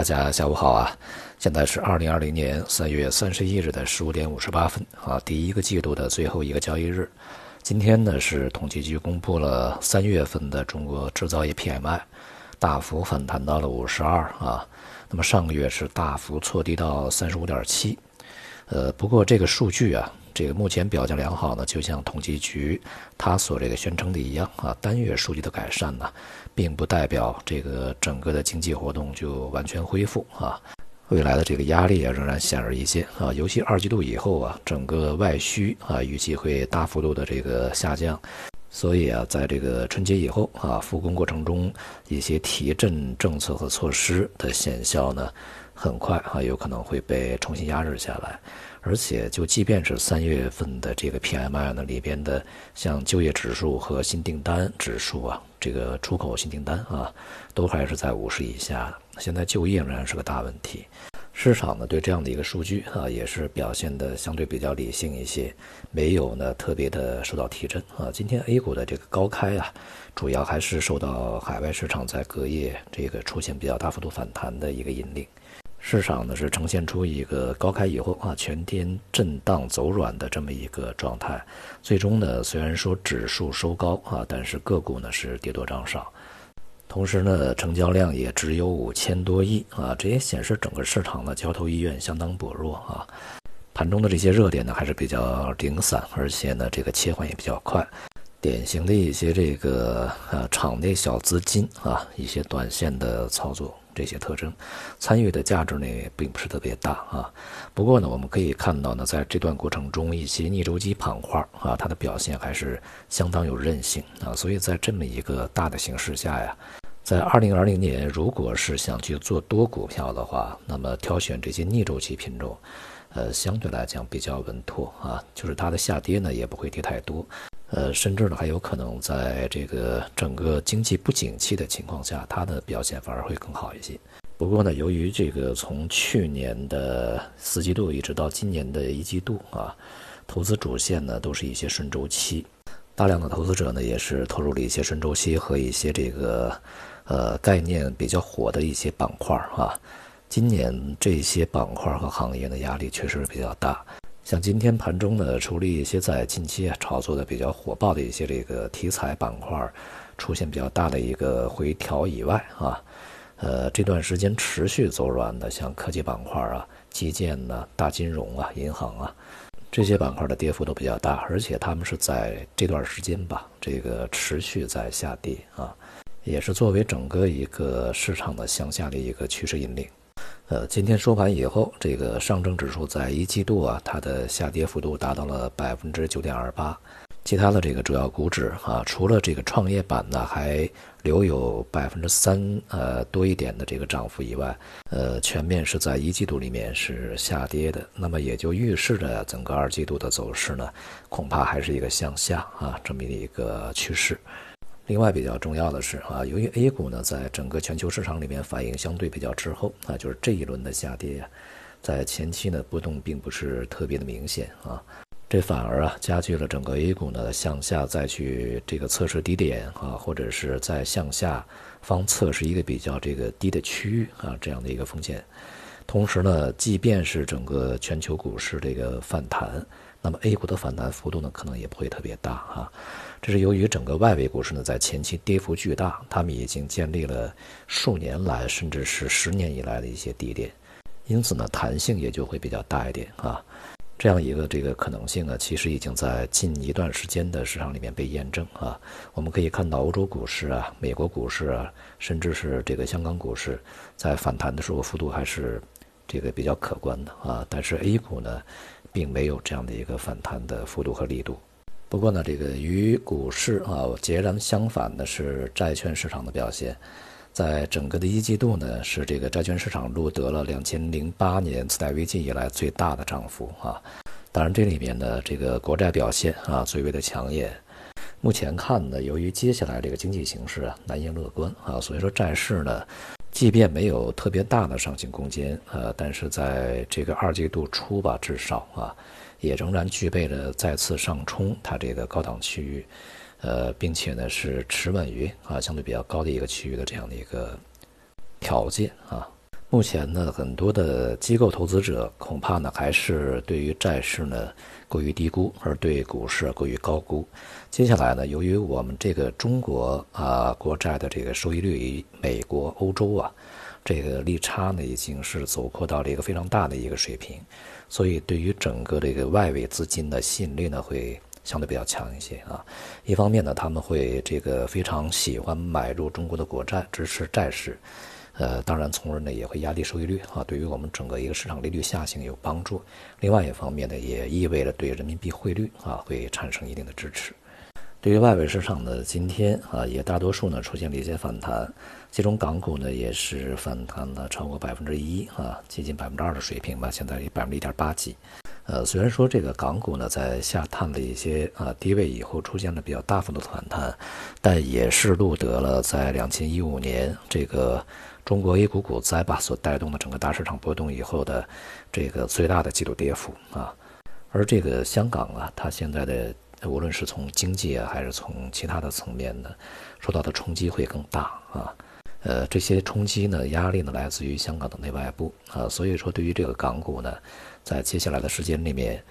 大家下午好啊！现在是二零二零年三月三十一日的十五点五十八分啊，第一个季度的最后一个交易日。今天呢是统计局公布了三月份的中国制造业 PMI，大幅反弹到了五十二啊。那么上个月是大幅错低到三十五点七。呃，不过这个数据啊，这个目前表现良好呢，就像统计局它所这个宣称的一样啊，单月数据的改善呢，并不代表这个整个的经济活动就完全恢复啊。未来的这个压力啊，仍然显而易见啊，尤其二季度以后啊，整个外需啊，预计会大幅度的这个下降，所以啊，在这个春节以后啊，复工过程中一些提振政策和措施的显效呢。很快啊，有可能会被重新压制下来，而且就即便是三月份的这个 PMI 呢里边的，像就业指数和新订单指数啊，这个出口新订单啊，都还是在五十以下的。现在就业仍然是个大问题，市场呢对这样的一个数据啊，也是表现的相对比较理性一些，没有呢特别的受到提振啊。今天 A 股的这个高开啊，主要还是受到海外市场在隔夜这个出现比较大幅度反弹的一个引领。市场呢是呈现出一个高开以后啊全天震荡走软的这么一个状态，最终呢虽然说指数收高啊，但是个股呢是跌多涨少，同时呢成交量也只有五千多亿啊，这也显示整个市场的交投意愿相当薄弱啊。盘中的这些热点呢还是比较零散，而且呢这个切换也比较快，典型的一些这个呃场内小资金啊一些短线的操作。这些特征，参与的价值呢并不是特别大啊。不过呢，我们可以看到呢，在这段过程中，一些逆周期板块啊，它的表现还是相当有韧性啊。所以在这么一个大的形势下呀，在二零二零年，如果是想去做多股票的话，那么挑选这些逆周期品种，呃，相对来讲比较稳妥啊，就是它的下跌呢也不会跌太多。呃，甚至呢还有可能在这个整个经济不景气的情况下，它的表现反而会更好一些。不过呢，由于这个从去年的四季度一直到今年的一季度啊，投资主线呢都是一些顺周期，大量的投资者呢也是投入了一些顺周期和一些这个呃概念比较火的一些板块啊。今年这些板块和行业的压力确实比较大。像今天盘中呢，除了一些在近期啊炒作的比较火爆的一些这个题材板块出现比较大的一个回调以外啊，呃，这段时间持续走软的，像科技板块啊、基建呢、大金融啊、银行啊这些板块的跌幅都比较大，而且他们是在这段时间吧，这个持续在下跌啊，也是作为整个一个市场的向下的一个趋势引领。呃，今天收盘以后，这个上证指数在一季度啊，它的下跌幅度达到了百分之九点二八。其他的这个主要股指啊，除了这个创业板呢，还留有百分之三呃多一点的这个涨幅以外，呃，全面是在一季度里面是下跌的。那么也就预示着整个二季度的走势呢，恐怕还是一个向下啊这么一个趋势。另外比较重要的是啊，由于 A 股呢在整个全球市场里面反应相对比较滞后啊，就是这一轮的下跌呀，在前期呢波动并不是特别的明显啊，这反而啊加剧了整个 A 股呢向下再去这个测试低点啊，或者是在向下方测试一个比较这个低的区域啊这样的一个风险。同时呢，即便是整个全球股市这个反弹。那么 A 股的反弹幅度呢，可能也不会特别大啊。这是由于整个外围股市呢，在前期跌幅巨大，他们已经建立了数年来甚至是十年以来的一些低点，因此呢，弹性也就会比较大一点啊。这样一个这个可能性呢，其实已经在近一段时间的市场里面被验证啊。我们可以看到欧洲股市啊、美国股市啊，甚至是这个香港股市，在反弹的时候幅度还是这个比较可观的啊。但是 A 股呢？并没有这样的一个反弹的幅度和力度。不过呢，这个与股市啊截然相反的是债券市场的表现。在整个的一季度呢，是这个债券市场录得了两千零八年次贷危机以来最大的涨幅啊。当然，这里面呢，这个国债表现啊最为的抢眼。目前看呢，由于接下来这个经济形势啊难言乐观啊，所以说债市呢。即便没有特别大的上行空间，呃，但是在这个二季度初吧，至少啊，也仍然具备了再次上冲它这个高档区域，呃，并且呢是持稳于啊相对比较高的一个区域的这样的一个条件啊。目前呢，很多的机构投资者恐怕呢还是对于债市呢过于低估，而对股市过于高估。接下来呢，由于我们这个中国啊国债的这个收益率美国、欧洲啊这个利差呢已经是走扩到了一个非常大的一个水平，所以对于整个这个外围资金的吸引力呢会相对比较强一些啊。一方面呢，他们会这个非常喜欢买入中国的国债，支持债市。呃，当然，从而呢也会压低收益率啊，对于我们整个一个市场利率下行有帮助。另外一方面呢，也意味着对人民币汇率啊会产生一定的支持。对于外围市场呢，今天啊也大多数呢出现了一些反弹，其中港股呢也是反弹了超过百分之一啊，接近百分之二的水平吧，现在百分之一点八几。呃，虽然说这个港股呢在下探了一些啊低位以后出现了比较大幅度的反弹，但也是录得了在两千一五年这个。中国 A 股股灾吧所带动的整个大市场波动以后的这个最大的季度跌幅啊，而这个香港啊，它现在的无论是从经济啊还是从其他的层面呢，受到的冲击会更大啊。呃，这些冲击呢，压力呢来自于香港的内外部啊，所以说对于这个港股呢，在接下来的时间里面，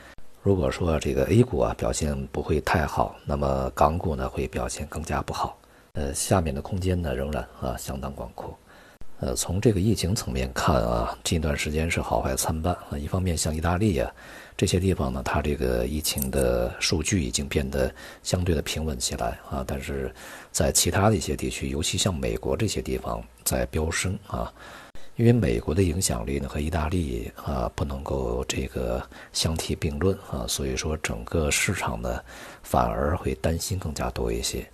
如果说这个 A 股啊表现不会太好，那么港股呢会表现更加不好。呃，下面的空间呢仍然啊相当广阔。呃，从这个疫情层面看啊，近段时间是好坏参半啊。一方面，像意大利啊这些地方呢，它这个疫情的数据已经变得相对的平稳起来啊。但是在其他的一些地区，尤其像美国这些地方在飙升啊。因为美国的影响力呢和意大利啊不能够这个相提并论啊，所以说整个市场呢反而会担心更加多一些。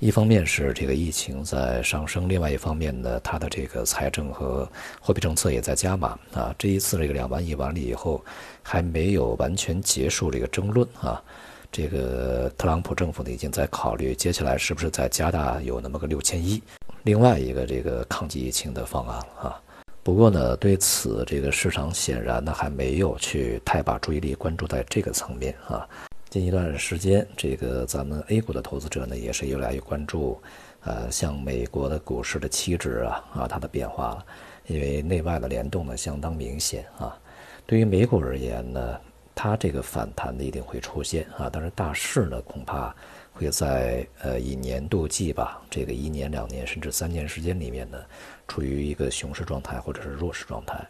一方面是这个疫情在上升，另外一方面呢，它的这个财政和货币政策也在加码啊。这一次这个两万亿完了以后，还没有完全结束这个争论啊。这个特朗普政府呢，已经在考虑接下来是不是再加大有那么个六千亿，另外一个这个抗击疫情的方案啊。不过呢，对此这个市场显然呢还没有去太把注意力关注在这个层面啊。近一段时间，这个咱们 A 股的投资者呢，也是越来越关注，呃，像美国的股市的期指啊，啊，它的变化了，因为内外的联动呢相当明显啊。对于美股而言呢，它这个反弹呢一定会出现啊，但是大势呢恐怕会在呃以年度计吧，这个一年、两年甚至三年时间里面呢，处于一个熊市状态或者是弱势状态。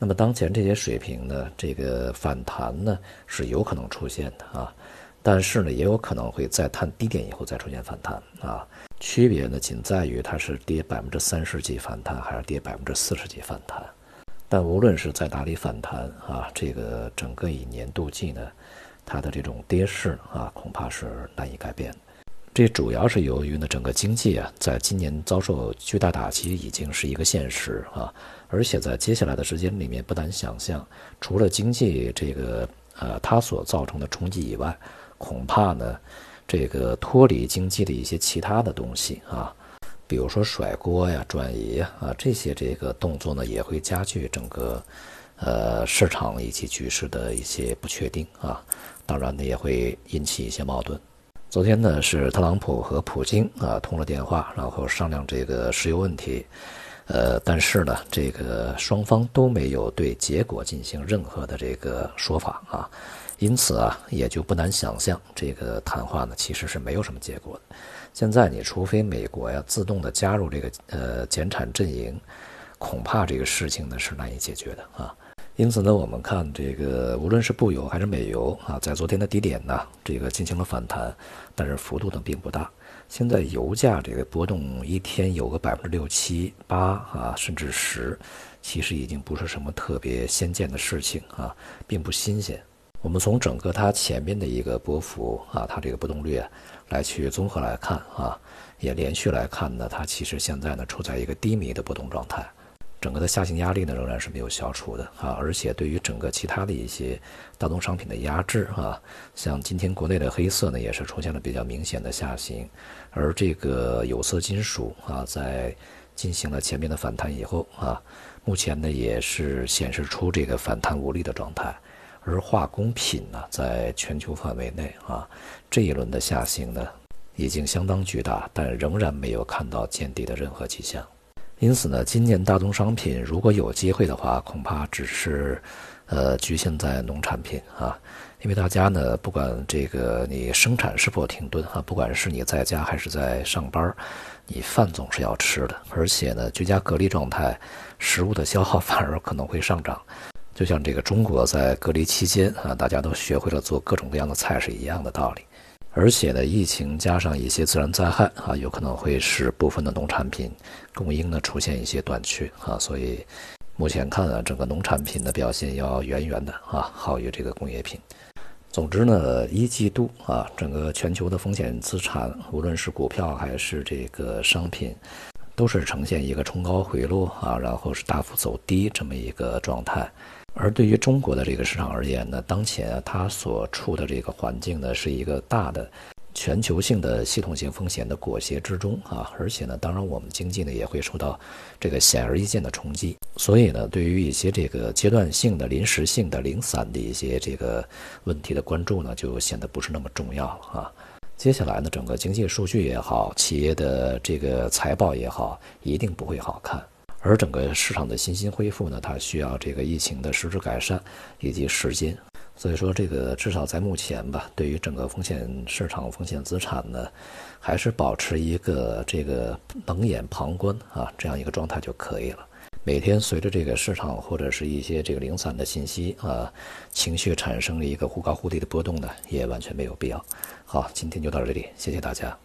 那么当前这些水平呢，这个反弹呢是有可能出现的啊，但是呢也有可能会在探低点以后再出现反弹啊，区别呢仅在于它是跌百分之三十几反弹还是跌百分之四十几反弹，但无论是在哪里反弹啊，这个整个以年度计呢，它的这种跌势啊恐怕是难以改变。这主要是由于呢，整个经济啊，在今年遭受巨大打击已经是一个现实啊，而且在接下来的时间里面，不难想象，除了经济这个呃它所造成的冲击以外，恐怕呢，这个脱离经济的一些其他的东西啊，比如说甩锅呀、转移啊这些这个动作呢，也会加剧整个呃市场以及局势的一些不确定啊，当然呢，也会引起一些矛盾。昨天呢，是特朗普和普京啊通了电话，然后商量这个石油问题，呃，但是呢，这个双方都没有对结果进行任何的这个说法啊，因此啊，也就不难想象，这个谈话呢其实是没有什么结果的。现在你除非美国呀自动的加入这个呃减产阵营，恐怕这个事情呢是难以解决的啊。因此呢，我们看这个，无论是布油还是美油啊，在昨天的低点呢，这个进行了反弹，但是幅度呢并不大。现在油价这个波动一天有个百分之六七八啊，甚至十，其实已经不是什么特别先见的事情啊，并不新鲜。我们从整个它前面的一个波幅啊，它这个波动率啊，来去综合来看啊，也连续来看呢，它其实现在呢处在一个低迷的波动状态。整个的下行压力呢仍然是没有消除的啊，而且对于整个其他的一些大宗商品的压制啊，像今天国内的黑色呢也是出现了比较明显的下行，而这个有色金属啊在进行了前面的反弹以后啊，目前呢也是显示出这个反弹无力的状态，而化工品呢在全球范围内啊这一轮的下行呢已经相当巨大，但仍然没有看到见底的任何迹象。因此呢，今年大宗商品如果有机会的话，恐怕只是，呃，局限在农产品啊，因为大家呢，不管这个你生产是否停顿啊，不管是你在家还是在上班，你饭总是要吃的，而且呢，居家隔离状态，食物的消耗 反而可能会上涨，就像这个中国在隔离期间啊，大家都学会了做各种各样的菜是一样的道理。而且呢，疫情加上一些自然灾害啊，有可能会使部分的农产品供应呢出现一些短缺啊，所以目前看啊，整个农产品的表现要远远的啊好于这个工业品。总之呢，一季度啊，整个全球的风险资产，无论是股票还是这个商品，都是呈现一个冲高回落啊，然后是大幅走低这么一个状态。而对于中国的这个市场而言呢，当前啊它所处的这个环境呢，是一个大的全球性的系统性风险的裹挟之中啊，而且呢，当然我们经济呢也会受到这个显而易见的冲击，所以呢，对于一些这个阶段性的、临时性的、零散的一些这个问题的关注呢，就显得不是那么重要了啊。接下来呢，整个经济数据也好，企业的这个财报也好，一定不会好看。而整个市场的信心恢复呢，它需要这个疫情的实质改善以及时间。所以说，这个至少在目前吧，对于整个风险市场、风险资产呢，还是保持一个这个冷眼旁观啊这样一个状态就可以了。每天随着这个市场或者是一些这个零散的信息啊情绪产生了一个忽高忽低的波动呢，也完全没有必要。好，今天就到这里，谢谢大家。